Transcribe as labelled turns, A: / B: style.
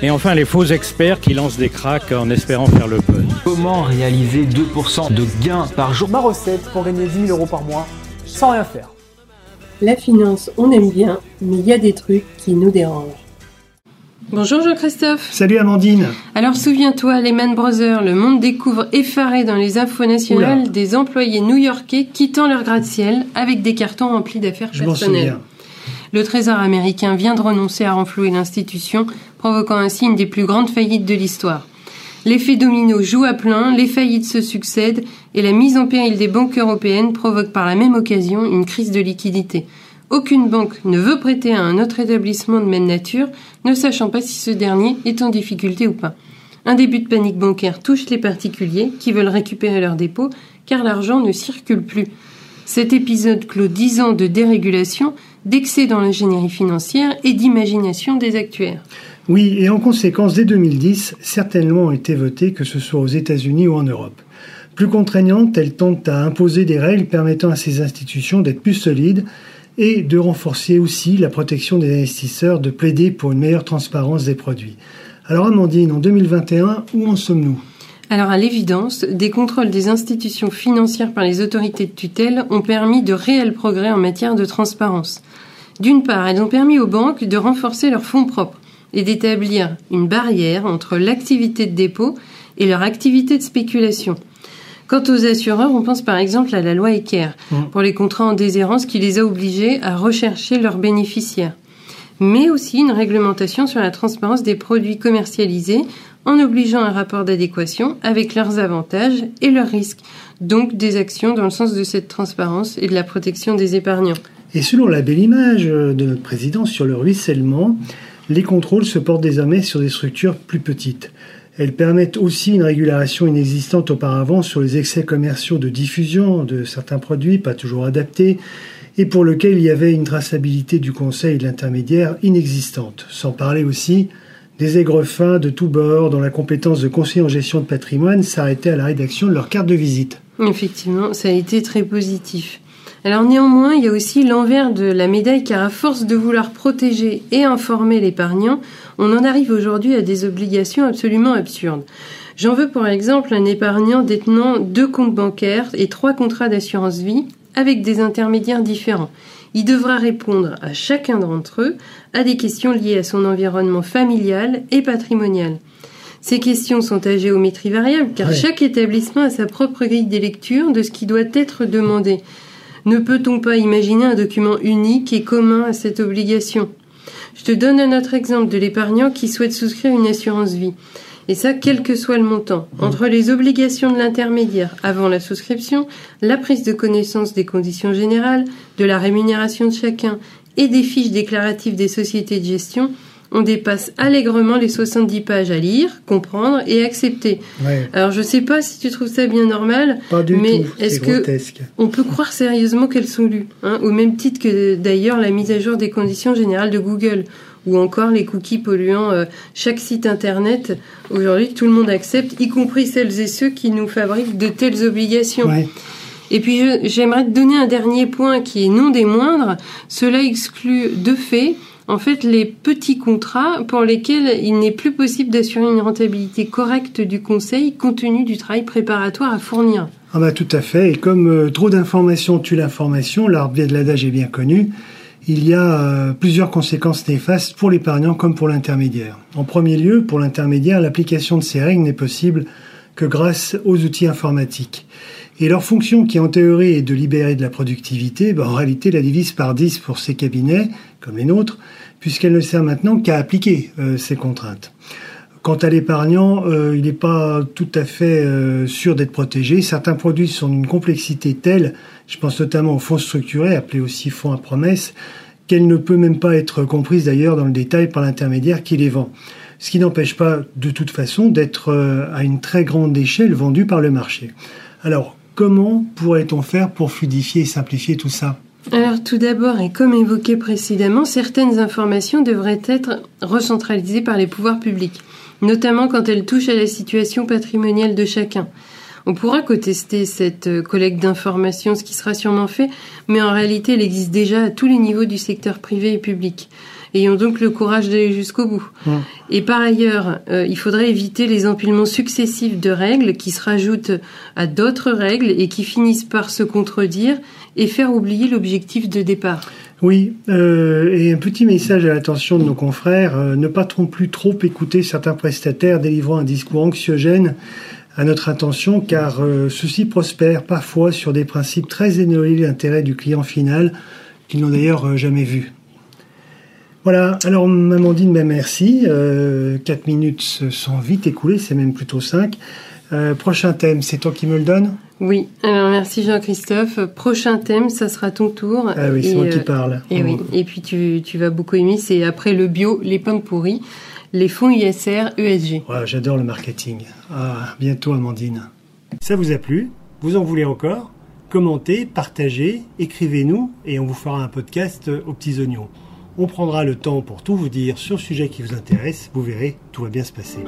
A: Et enfin, les faux experts qui lancent des cracks en espérant faire le buzz.
B: Comment réaliser 2% de gains par jour?
C: Ma recette pour gagner 10 000 euros par mois sans rien faire.
D: La finance, on aime bien, mais il y a des trucs qui nous dérangent.
E: Bonjour Jean-Christophe.
C: Salut Amandine.
E: Alors souviens-toi, les Man Brothers, le monde découvre effaré dans les infos nationales
C: Oula.
E: des employés new-yorkais quittant leur gratte-ciel avec des cartons remplis d'affaires
C: Je m'en
E: personnelles. Le Trésor américain vient de renoncer à renflouer l'institution, provoquant ainsi une des plus grandes faillites de l'histoire. L'effet domino joue à plein, les faillites se succèdent et la mise en péril des banques européennes provoque par la même occasion une crise de liquidité. Aucune banque ne veut prêter à un autre établissement de même nature, ne sachant pas si ce dernier est en difficulté ou pas. Un début de panique bancaire touche les particuliers qui veulent récupérer leurs dépôts car l'argent ne circule plus. Cet épisode clôt 10 ans de dérégulation, d'excès dans l'ingénierie financière et d'imagination des actuaires.
C: Oui, et en conséquence, dès 2010, certaines lois ont été votées, que ce soit aux États-Unis ou en Europe. Plus contraignantes, elles tentent à imposer des règles permettant à ces institutions d'être plus solides et de renforcer aussi la protection des investisseurs, de plaider pour une meilleure transparence des produits. Alors Amandine, en 2021, où en sommes-nous?
E: Alors à l'évidence, des contrôles des institutions financières par les autorités de tutelle ont permis de réels progrès en matière de transparence. D'une part, elles ont permis aux banques de renforcer leurs fonds propres et d'établir une barrière entre l'activité de dépôt et leur activité de spéculation. Quant aux assureurs, on pense par exemple à la loi Ecker pour les contrats en déshérence qui les a obligés à rechercher leurs bénéficiaires mais aussi une réglementation sur la transparence des produits commercialisés en obligeant un rapport d'adéquation avec leurs avantages et leurs risques, donc des actions dans le sens de cette transparence et de la protection des épargnants.
C: Et selon la belle image de notre président sur le ruissellement, les contrôles se portent désormais sur des structures plus petites. Elles permettent aussi une régulation inexistante auparavant sur les excès commerciaux de diffusion de certains produits pas toujours adaptés et pour lesquels il y avait une traçabilité du conseil et de l'intermédiaire inexistante. Sans parler aussi des aigrefins de tous bords dont la compétence de conseiller en gestion de patrimoine s'arrêtait à la rédaction de leur carte de visite.
E: Effectivement, ça a été très positif. Alors néanmoins, il y a aussi l'envers de la médaille car à force de vouloir protéger et informer l'épargnant, on en arrive aujourd'hui à des obligations absolument absurdes. J'en veux pour exemple un épargnant détenant deux comptes bancaires et trois contrats d'assurance vie avec des intermédiaires différents. Il devra répondre à chacun d'entre eux à des questions liées à son environnement familial et patrimonial. Ces questions sont à géométrie variable car
C: Ouais.
E: chaque établissement a sa propre grille des lectures de ce qui doit être demandé. Ne peut-on pas imaginer un document unique et commun à cette obligation? Je te donne un autre exemple de l'épargnant qui souhaite souscrire une assurance vie. Et ça, quel que soit le montant. Entre les obligations de l'intermédiaire avant la souscription, la prise de connaissance des conditions générales, de la rémunération de chacun et des fiches déclaratives des sociétés de gestion, on dépasse allègrement les 70 pages à lire, comprendre et accepter.
C: Ouais,
E: Alors je sais pas si tu trouves ça bien normal,
C: pas du
E: Mais est-ce
C: c'est
E: que-
C: grotesque.
E: on peut croire sérieusement qu'elles sont lues, hein, au même titre que d'ailleurs la mise à jour des conditions générales de Google, ou encore les cookies polluant euh, chaque site internet. Aujourd'hui, tout le monde accepte, y compris celles et ceux qui nous fabriquent de telles obligations.
C: Ouais.
E: Et puis j'aimerais te donner un dernier point qui est non des moindres. Cela exclut de fait en fait les petits contrats pour lesquels il n'est plus possible d'assurer une rentabilité correcte du conseil compte tenu du travail préparatoire à fournir.
C: Ah bah tout à fait. Et comme euh, trop d'informations tue l'information, l'arbre de l'adage est bien connu, il y a euh, plusieurs conséquences néfastes pour l'épargnant comme pour l'intermédiaire. En premier lieu, pour l'intermédiaire, l'application de ces règles n'est possible que grâce aux outils informatiques. Et leur fonction, qui en théorie est de libérer de la productivité, bah, en réalité la divise par 10 pour ces cabinets, comme les nôtres, puisqu'elle ne sert maintenant qu'à appliquer euh, ces contraintes. Quant à l'épargnant, euh, il n'est pas tout à fait euh, sûr d'être protégé. Certains produits sont d'une complexité telle, je pense notamment aux fonds structurés, appelés aussi fonds à promesse, qu'elle ne peut même pas être comprise d'ailleurs dans le détail par l'intermédiaire qui les vend. Ce qui n'empêche pas de toute façon d'être euh, à une très grande échelle vendu par le marché. Alors, comment pourrait-on faire pour fluidifier et simplifier tout ça?
E: Alors tout d'abord, et comme évoqué précédemment, certaines informations devraient être recentralisées par les pouvoirs publics, notamment quand elles touchent à la situation patrimoniale de chacun. On pourra contester cette collecte d'informations, ce qui sera sûrement fait, mais en réalité elle existe déjà à tous les niveaux du secteur privé et public. Ayons donc le courage d'aller jusqu'au bout. Et par ailleurs, euh, il faudrait éviter les empilements successifs de règles qui se rajoutent à d'autres règles et qui finissent par se contredire et faire oublier l'objectif de départ.
C: Oui, euh, et un petit message à l'attention de nos confrères, euh, ne pas trop plus trop écouter certains prestataires délivrant un discours anxiogène à notre attention, car euh, ceux-ci prospèrent parfois sur des principes très éloignés de l'intérêt du client final, qu'ils n'ont d'ailleurs jamais vu. Voilà, alors Amandine, ben merci. Euh, 4 minutes se sont vite écoulées, c'est même plutôt 5. Euh, prochain thème, c'est toi qui me le donnes?
E: Oui, alors merci Jean-Christophe. Prochain thème, ça sera ton tour.
C: Ah oui, c'est moi
E: euh,
C: qui parle.
E: Et oui, et puis tu, tu vas beaucoup aimer, c'est après le bio, les pommes pourries, les fonds ISR, ESG.
C: Ouais, J'adore le marketing. Ah, bientôt Amandine. Ça vous a plu? Vous en voulez encore? Commentez, partagez, écrivez-nous et on vous fera un podcast aux petits oignons. On prendra le temps pour tout vous dire sur le sujet qui vous intéresse. Vous verrez, tout va bien se passer.